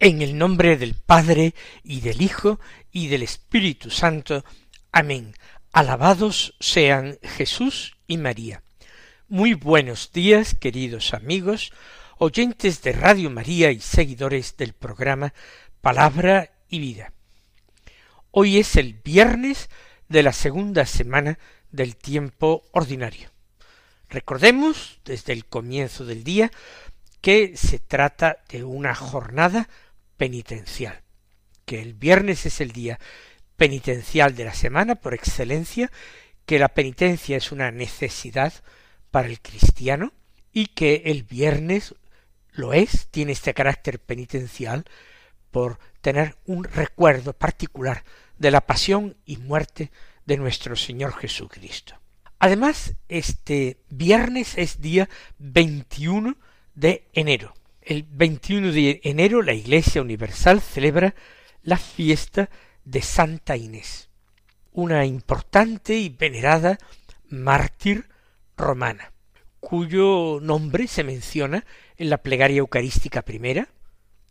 En el nombre del Padre y del Hijo y del Espíritu Santo. Amén. Alabados sean Jesús y María. Muy buenos días, queridos amigos, oyentes de Radio María y seguidores del programa Palabra y Vida. Hoy es el viernes de la segunda semana del tiempo ordinario. Recordemos desde el comienzo del día que se trata de una jornada penitencial, que el viernes es el día penitencial de la semana por excelencia, que la penitencia es una necesidad para el cristiano y que el viernes lo es, tiene este carácter penitencial por tener un recuerdo particular de la pasión y muerte de nuestro Señor Jesucristo. Además, este viernes es día 21 de enero, el 21 de enero la Iglesia Universal celebra la fiesta de Santa Inés, una importante y venerada mártir romana, cuyo nombre se menciona en la plegaria eucarística primera,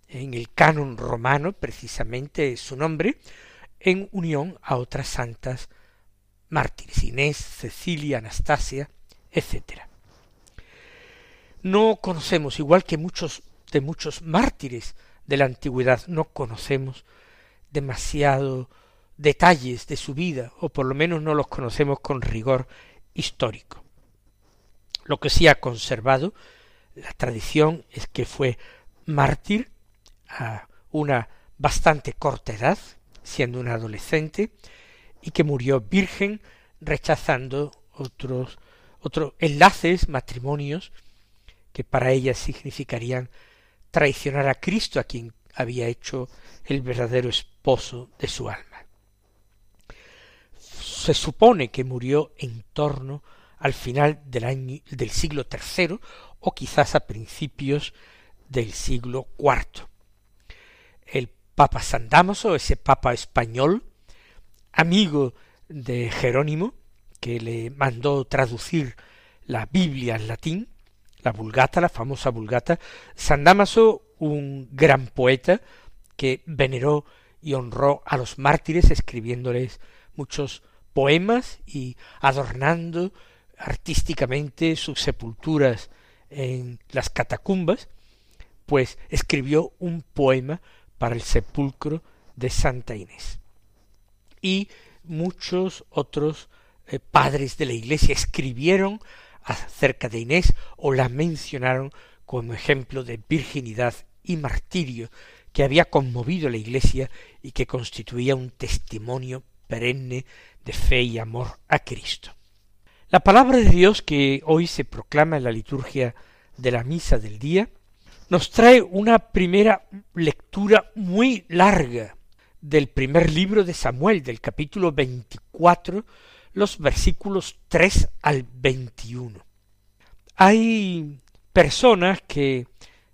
en el canon romano precisamente su nombre, en unión a otras santas mártires, Inés, Cecilia, Anastasia, etc. No conocemos, igual que muchos de muchos mártires de la antigüedad, no conocemos demasiado detalles de su vida, o por lo menos no los conocemos con rigor histórico. Lo que sí ha conservado la tradición es que fue mártir a una bastante corta edad, siendo una adolescente, y que murió virgen rechazando otros otros enlaces, matrimonios, que para ella significarían traicionar a Cristo a quien había hecho el verdadero esposo de su alma. Se supone que murió en torno al final del siglo III o quizás a principios del siglo IV. El Papa San Damaso, ese Papa español, amigo de Jerónimo, que le mandó traducir la Biblia al latín, la Vulgata, la famosa Vulgata, San Damaso, un gran poeta que veneró y honró a los mártires escribiéndoles muchos poemas y adornando artísticamente sus sepulturas en las catacumbas, pues escribió un poema para el sepulcro de Santa Inés. Y muchos otros eh, padres de la Iglesia escribieron acerca de Inés o la mencionaron como ejemplo de virginidad y martirio que había conmovido la Iglesia y que constituía un testimonio perenne de fe y amor a Cristo. La palabra de Dios que hoy se proclama en la liturgia de la misa del día nos trae una primera lectura muy larga del primer libro de Samuel, del capítulo veinticuatro, los versículos tres al veintiuno. Hay personas que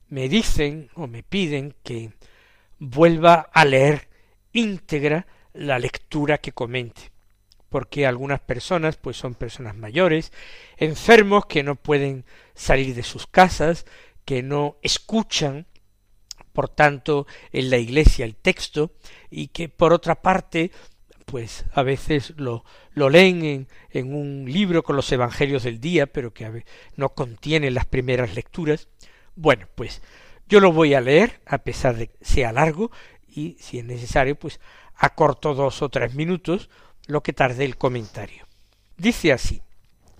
me dicen o me piden que vuelva a leer íntegra la lectura que comente porque algunas personas pues son personas mayores, enfermos que no pueden salir de sus casas, que no escuchan por tanto en la iglesia el texto y que por otra parte pues a veces lo, lo leen en, en, un libro con los evangelios del día, pero que no contiene las primeras lecturas. Bueno, pues yo lo voy a leer, a pesar de que sea largo, y si es necesario, pues acorto dos o tres minutos lo que tarde el comentario. Dice así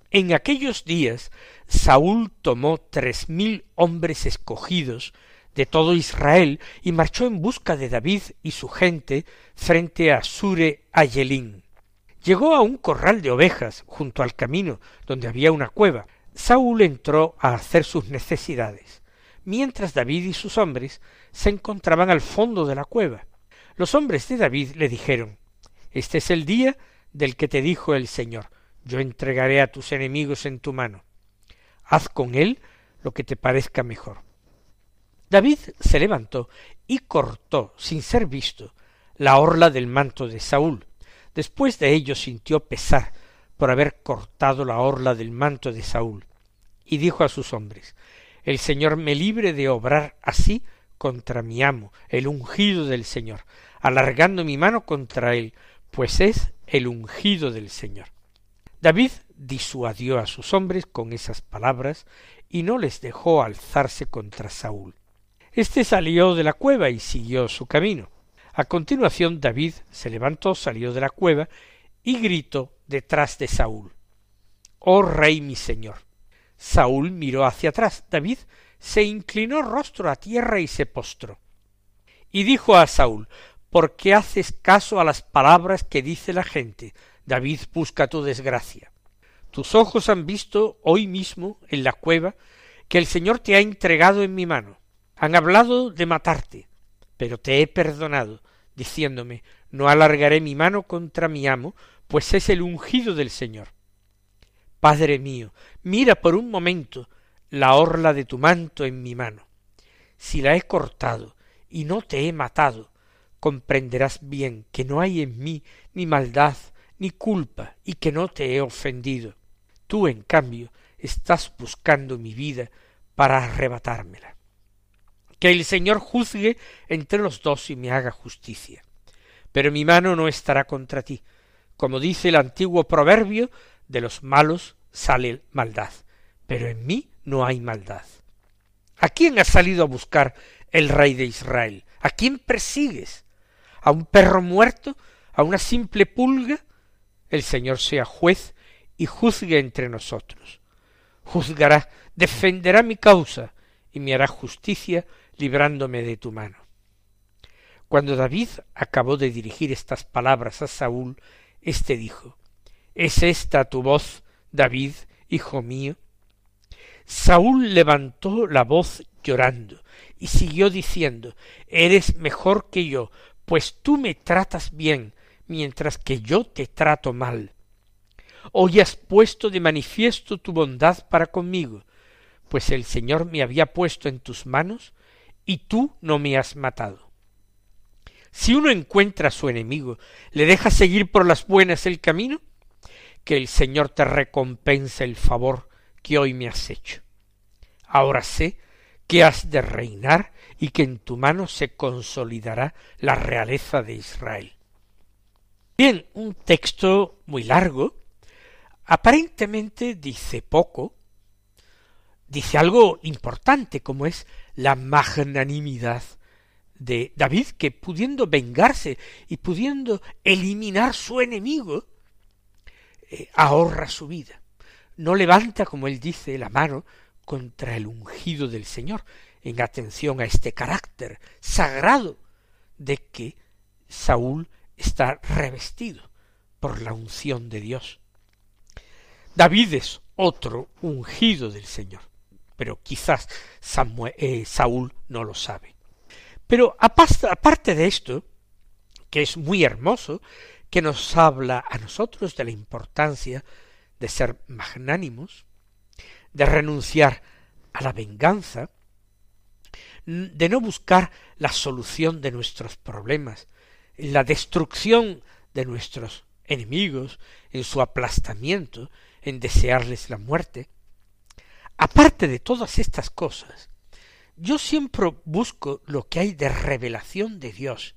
En aquellos días Saúl tomó tres mil hombres escogidos de todo Israel y marchó en busca de David y su gente frente a Sure Ayelín. Llegó a un corral de ovejas junto al camino donde había una cueva. Saúl entró a hacer sus necesidades, mientras David y sus hombres se encontraban al fondo de la cueva. Los hombres de David le dijeron Este es el día del que te dijo el Señor, yo entregaré a tus enemigos en tu mano. Haz con él lo que te parezca mejor. David se levantó y cortó, sin ser visto, la orla del manto de Saúl. Después de ello sintió pesar por haber cortado la orla del manto de Saúl, y dijo a sus hombres El Señor me libre de obrar así contra mi amo, el ungido del Señor, alargando mi mano contra él, pues es el ungido del Señor. David disuadió a sus hombres con esas palabras y no les dejó alzarse contra Saúl. Este salió de la cueva y siguió su camino. A continuación David se levantó, salió de la cueva y gritó detrás de Saúl. Oh rey mi señor. Saúl miró hacia atrás. David se inclinó rostro a tierra y se postró. Y dijo a Saúl ¿Por qué haces caso a las palabras que dice la gente? David busca tu desgracia. Tus ojos han visto hoy mismo en la cueva que el Señor te ha entregado en mi mano. Han hablado de matarte, pero te he perdonado, diciéndome no alargaré mi mano contra mi amo, pues es el ungido del Señor. Padre mío, mira por un momento la orla de tu manto en mi mano. Si la he cortado y no te he matado, comprenderás bien que no hay en mí ni maldad ni culpa y que no te he ofendido. Tú, en cambio, estás buscando mi vida para arrebatármela. Que el Señor juzgue entre los dos y me haga justicia. Pero mi mano no estará contra ti. Como dice el antiguo proverbio, de los malos sale maldad, pero en mí no hay maldad. ¿A quién has salido a buscar el rey de Israel? ¿A quién persigues? ¿A un perro muerto? ¿A una simple pulga? el Señor sea juez y juzgue entre nosotros. Juzgará, defenderá mi causa y me hará justicia librándome de tu mano. Cuando David acabó de dirigir estas palabras a Saúl, éste dijo ¿Es esta tu voz, David, hijo mío? Saúl levantó la voz llorando y siguió diciendo Eres mejor que yo, pues tú me tratas bien, mientras que yo te trato mal. Hoy has puesto de manifiesto tu bondad para conmigo, pues el Señor me había puesto en tus manos y tú no me has matado. Si uno encuentra a su enemigo, ¿le deja seguir por las buenas el camino? Que el Señor te recompense el favor que hoy me has hecho. Ahora sé que has de reinar y que en tu mano se consolidará la realeza de Israel. Bien, un texto muy largo, aparentemente dice poco, dice algo importante como es la magnanimidad de David que pudiendo vengarse y pudiendo eliminar su enemigo, eh, ahorra su vida. No levanta, como él dice, la mano contra el ungido del Señor, en atención a este carácter sagrado de que Saúl está revestido por la unción de Dios. David es otro ungido del Señor, pero quizás eh, Saúl no lo sabe. Pero aparte de esto, que es muy hermoso, que nos habla a nosotros de la importancia de ser magnánimos, de renunciar a la venganza, de no buscar la solución de nuestros problemas, la destrucción de nuestros enemigos, en su aplastamiento, en desearles la muerte. Aparte de todas estas cosas, yo siempre busco lo que hay de revelación de Dios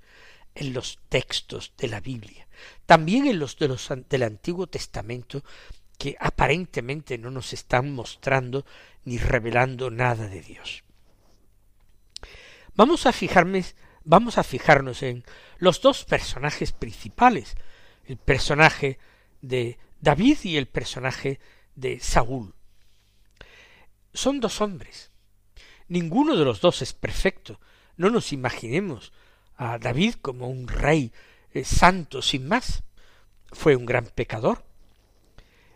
en los textos de la Biblia, también en los, de los del Antiguo Testamento, que aparentemente no nos están mostrando ni revelando nada de Dios. Vamos a fijarme vamos a fijarnos en los dos personajes principales, el personaje de David y el personaje de Saúl. Son dos hombres. Ninguno de los dos es perfecto. No nos imaginemos a David como un rey eh, santo sin más. Fue un gran pecador.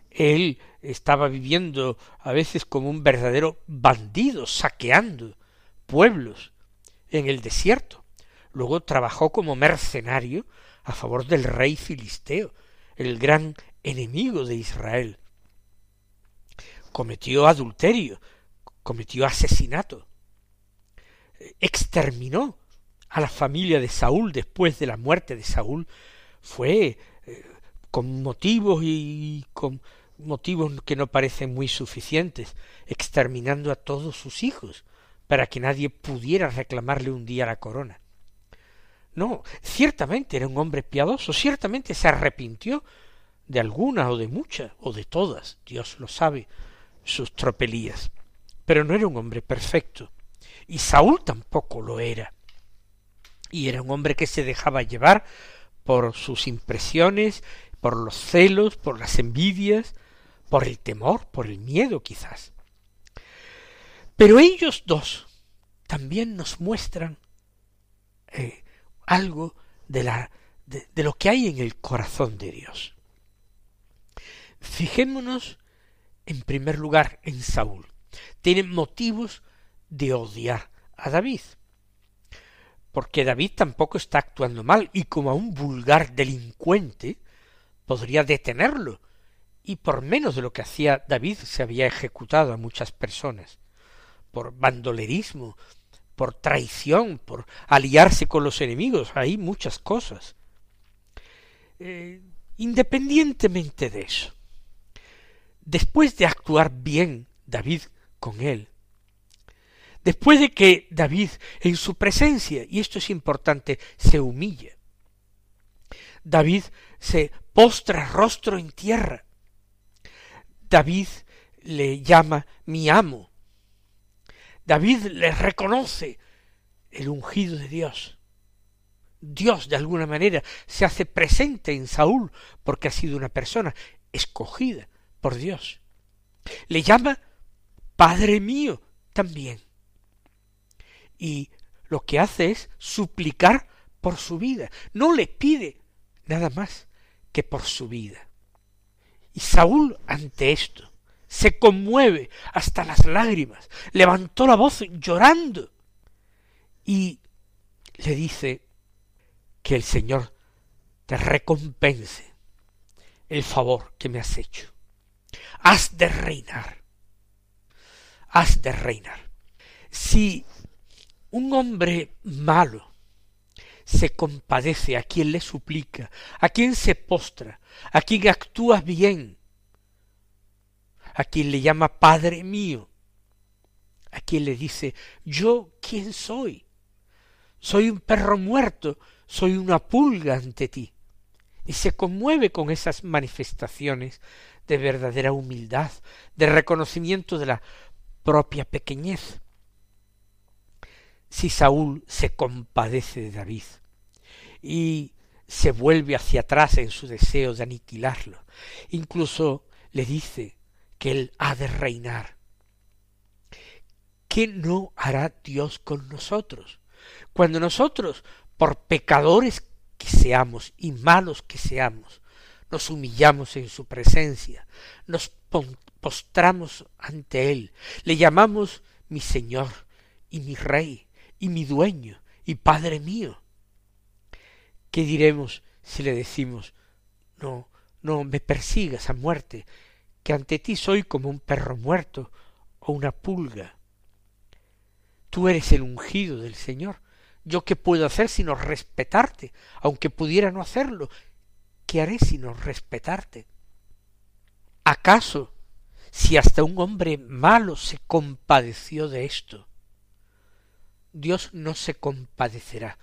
Él estaba viviendo a veces como un verdadero bandido, saqueando pueblos en el desierto. Luego trabajó como mercenario a favor del rey filisteo, el gran enemigo de Israel. Cometió adulterio, cometió asesinato, exterminó a la familia de Saúl después de la muerte de Saúl, fue eh, con motivos y con motivos que no parecen muy suficientes, exterminando a todos sus hijos, para que nadie pudiera reclamarle un día la corona. No, ciertamente era un hombre piadoso, ciertamente se arrepintió de alguna o de muchas o de todas, Dios lo sabe, sus tropelías. Pero no era un hombre perfecto, y Saúl tampoco lo era. Y era un hombre que se dejaba llevar por sus impresiones, por los celos, por las envidias, por el temor, por el miedo quizás. Pero ellos dos también nos muestran eh, algo de, la, de, de lo que hay en el corazón de Dios. Fijémonos en primer lugar en Saúl. Tiene motivos de odiar a David. Porque David tampoco está actuando mal y como a un vulgar delincuente podría detenerlo y por menos de lo que hacía David se había ejecutado a muchas personas, por bandolerismo, por traición, por aliarse con los enemigos, hay muchas cosas. Eh, independientemente de eso, después de actuar bien David con él, después de que David en su presencia, y esto es importante, se humilla, David se postra rostro en tierra, David le llama mi amo. David le reconoce el ungido de Dios. Dios de alguna manera se hace presente en Saúl porque ha sido una persona escogida por Dios. Le llama Padre mío también. Y lo que hace es suplicar por su vida. No le pide nada más que por su vida. Y Saúl ante esto se conmueve hasta las lágrimas, levantó la voz llorando y le dice que el Señor te recompense el favor que me has hecho. Has de reinar. Has de reinar. Si un hombre malo se compadece a quien le suplica, a quien se postra, a quien actúa bien, a quien le llama Padre mío, a quien le dice yo quién soy, soy un perro muerto, soy una pulga ante ti, y se conmueve con esas manifestaciones de verdadera humildad, de reconocimiento de la propia pequeñez. Si Saúl se compadece de David, y se vuelve hacia atrás en su deseo de aniquilarlo. Incluso le dice que él ha de reinar. ¿Qué no hará Dios con nosotros? Cuando nosotros, por pecadores que seamos y malos que seamos, nos humillamos en su presencia, nos postramos ante Él, le llamamos mi Señor y mi Rey y mi dueño y Padre mío, ¿Qué diremos si le decimos no, no me persigas a muerte, que ante ti soy como un perro muerto o una pulga? Tú eres el ungido del Señor. ¿Yo qué puedo hacer sino respetarte? Aunque pudiera no hacerlo, ¿qué haré sino respetarte? ¿Acaso, si hasta un hombre malo se compadeció de esto, Dios no se compadecerá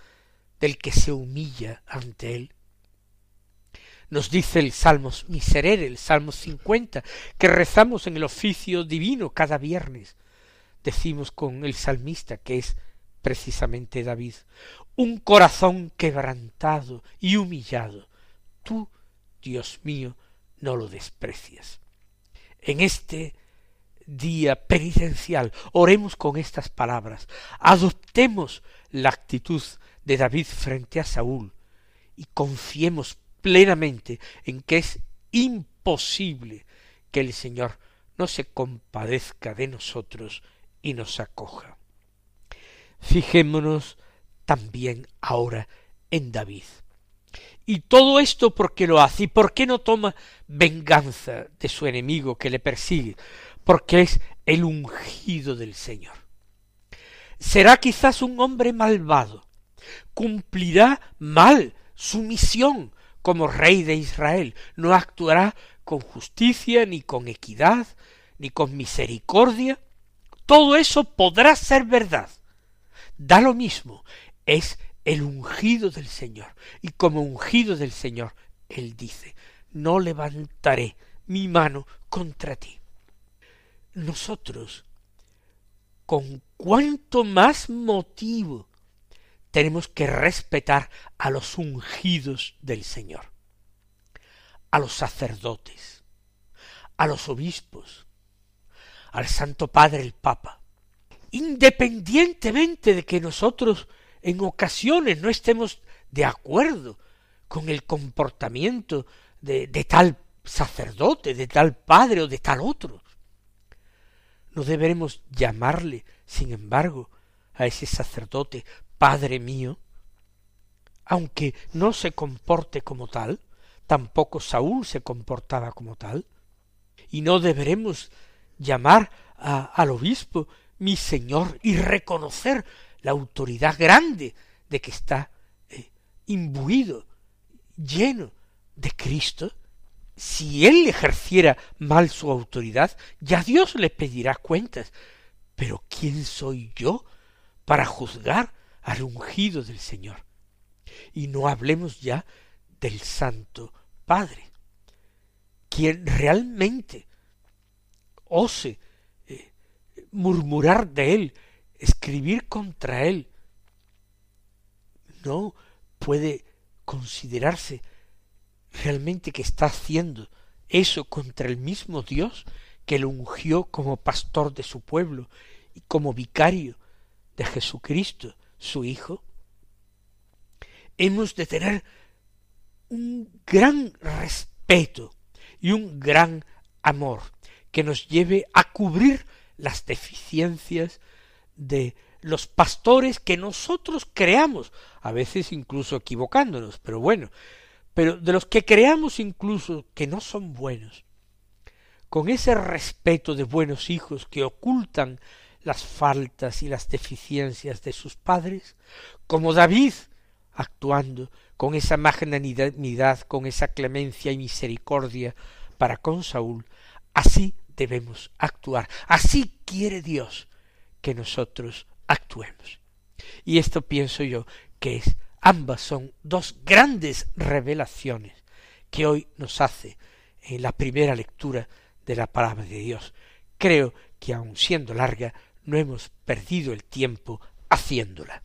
del que se humilla ante él. Nos dice el Salmo Miserere, el Salmo 50, que rezamos en el oficio divino cada viernes. Decimos con el salmista, que es precisamente David, un corazón quebrantado y humillado. Tú, Dios mío, no lo desprecias. En este día penitencial oremos con estas palabras, adoptemos la actitud de David frente a Saúl y confiemos plenamente en que es imposible que el Señor no se compadezca de nosotros y nos acoja. Fijémonos también ahora en David. Y todo esto porque lo hace y por qué no toma venganza de su enemigo que le persigue, porque es el ungido del Señor. Será quizás un hombre malvado, cumplirá mal su misión como rey de Israel, no actuará con justicia, ni con equidad, ni con misericordia. Todo eso podrá ser verdad. Da lo mismo, es el ungido del Señor. Y como ungido del Señor, Él dice, no levantaré mi mano contra ti. Nosotros, con cuánto más motivo tenemos que respetar a los ungidos del Señor, a los sacerdotes, a los obispos, al Santo Padre el Papa, independientemente de que nosotros en ocasiones no estemos de acuerdo con el comportamiento de, tal sacerdote, de tal padre o de tal otro. No deberemos llamarle, sin embargo, a ese sacerdote Padre mío, aunque no se comporte como tal, tampoco Saúl se comportaba como tal, y no deberemos llamar al obispo mi señor y reconocer la autoridad grande de que está eh, imbuido, lleno de Cristo, si él ejerciera mal su autoridad, ya Dios le pedirá cuentas. Pero ¿quién soy yo para juzgar al ungido del Señor. Y no hablemos ya del Santo Padre, quien realmente ose eh, murmurar de él, escribir contra él, no puede considerarse realmente que está haciendo eso contra el mismo Dios que lo ungió como pastor de su pueblo y como vicario de Jesucristo su Hijo, hemos de tener un gran respeto y un gran amor que nos lleve a cubrir las deficiencias de los pastores que nosotros creamos, a veces incluso equivocándonos, pero bueno, pero de los que creamos incluso que no son buenos, con ese respeto de buenos hijos que ocultan las faltas y las deficiencias de sus padres, como David, actuando con esa magnanimidad, con esa clemencia y misericordia para con Saúl, así debemos actuar, así quiere Dios que nosotros actuemos. Y esto pienso yo que es ambas son dos grandes revelaciones que hoy nos hace en la primera lectura de la palabra de Dios. Creo que aun siendo larga no hemos perdido el tiempo haciéndola.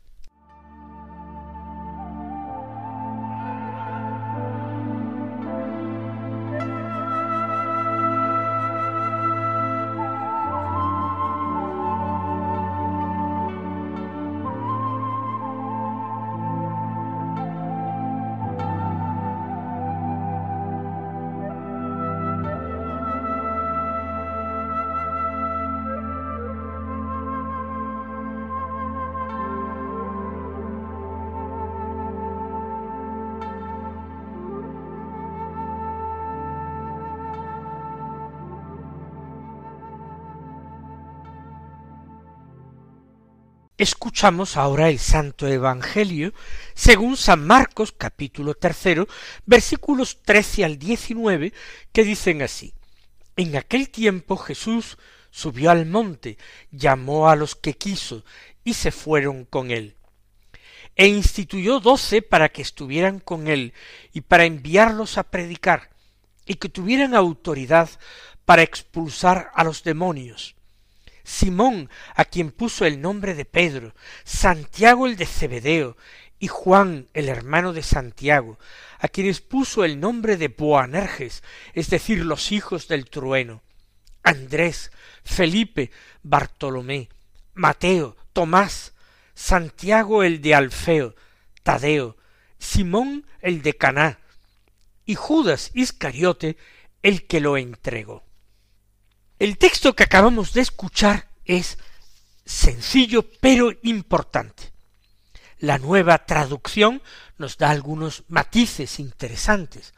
Escuchamos ahora el Santo Evangelio según San Marcos capítulo tercero versículos trece al diecinueve que dicen así En aquel tiempo Jesús subió al monte, llamó a los que quiso, y se fueron con él. E instituyó doce para que estuvieran con él, y para enviarlos a predicar, y que tuvieran autoridad para expulsar a los demonios Simón, a quien puso el nombre de Pedro, Santiago el de Cebedeo, y Juan, el hermano de Santiago, a quienes puso el nombre de Boanerges, es decir, los hijos del trueno, Andrés, Felipe, Bartolomé, Mateo, Tomás, Santiago el de Alfeo, Tadeo, Simón el de Caná, y Judas Iscariote el que lo entregó. El texto que acabamos de escuchar es sencillo pero importante. La nueva traducción nos da algunos matices interesantes.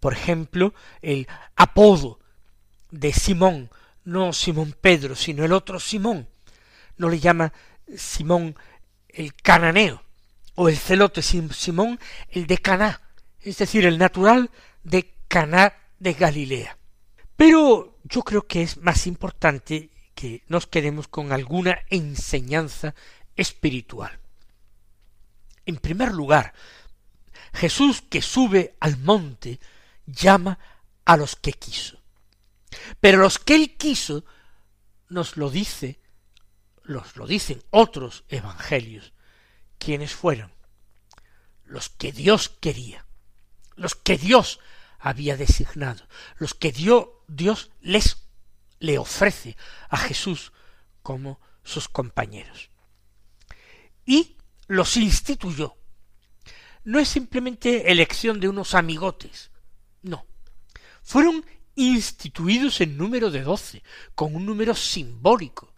Por ejemplo, el apodo de Simón, no Simón Pedro, sino el otro Simón. No le llama Simón el cananeo o el celote Simón el de Caná, es decir, el natural de Caná de Galilea. Pero yo creo que es más importante que nos quedemos con alguna enseñanza espiritual. En primer lugar, Jesús que sube al monte llama a los que quiso. Pero los que él quiso nos lo dice, los lo dicen otros evangelios, quienes fueron los que Dios quería, los que Dios había designado, los que dio, Dios les le ofrece a Jesús como sus compañeros. Y los instituyó. No es simplemente elección de unos amigotes, no. Fueron instituidos en número de doce, con un número simbólico.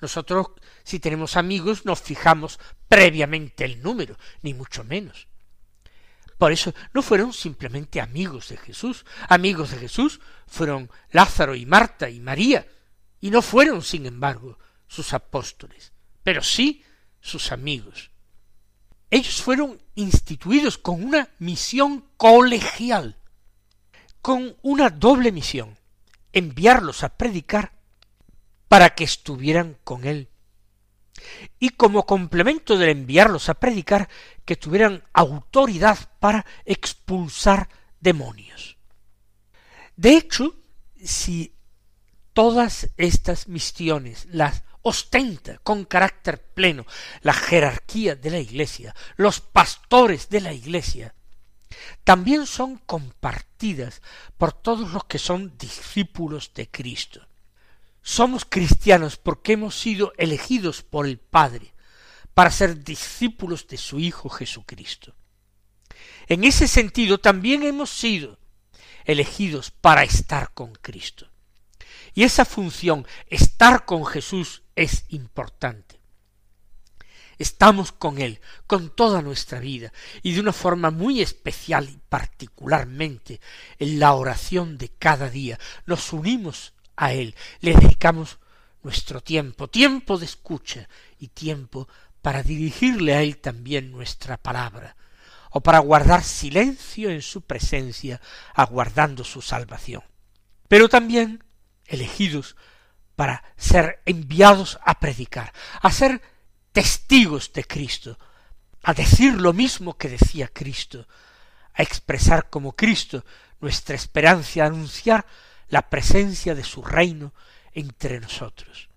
Nosotros, si tenemos amigos, nos fijamos previamente el número, ni mucho menos. Por eso no fueron simplemente amigos de Jesús. Amigos de Jesús fueron Lázaro y Marta y María, y no fueron, sin embargo, sus apóstoles, pero sí sus amigos. Ellos fueron instituidos con una misión colegial, con una doble misión, enviarlos a predicar para que estuvieran con él y como complemento de enviarlos a predicar, que tuvieran autoridad para expulsar demonios. De hecho, si todas estas misiones las ostenta con carácter pleno la jerarquía de la Iglesia, los pastores de la Iglesia, también son compartidas por todos los que son discípulos de Cristo. Somos cristianos porque hemos sido elegidos por el Padre para ser discípulos de su Hijo Jesucristo. En ese sentido también hemos sido elegidos para estar con Cristo. Y esa función, estar con Jesús, es importante. Estamos con Él, con toda nuestra vida, y de una forma muy especial y particularmente en la oración de cada día. Nos unimos a Él, le dedicamos nuestro tiempo, tiempo de escucha y tiempo para dirigirle a Él también nuestra palabra, o para guardar silencio en su presencia, aguardando su salvación. Pero también elegidos para ser enviados a predicar, a ser testigos de Cristo, a decir lo mismo que decía Cristo, a expresar como Cristo nuestra esperanza, a anunciar la presencia de su reino entre nosotros.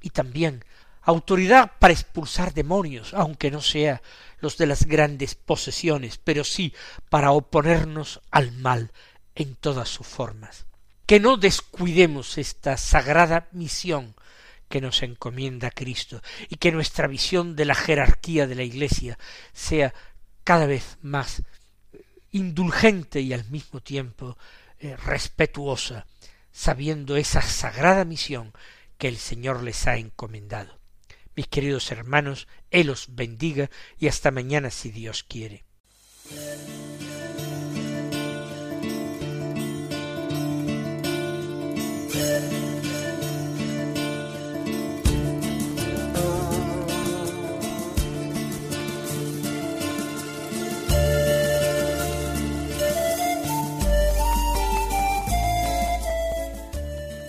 Y también autoridad para expulsar demonios, aunque no sea los de las grandes posesiones, pero sí para oponernos al mal en todas sus formas. Que no descuidemos esta sagrada misión que nos encomienda Cristo y que nuestra visión de la jerarquía de la Iglesia sea cada vez más indulgente y al mismo tiempo eh, respetuosa sabiendo esa sagrada misión que el Señor les ha encomendado. Mis queridos hermanos, Él os bendiga y hasta mañana si Dios quiere.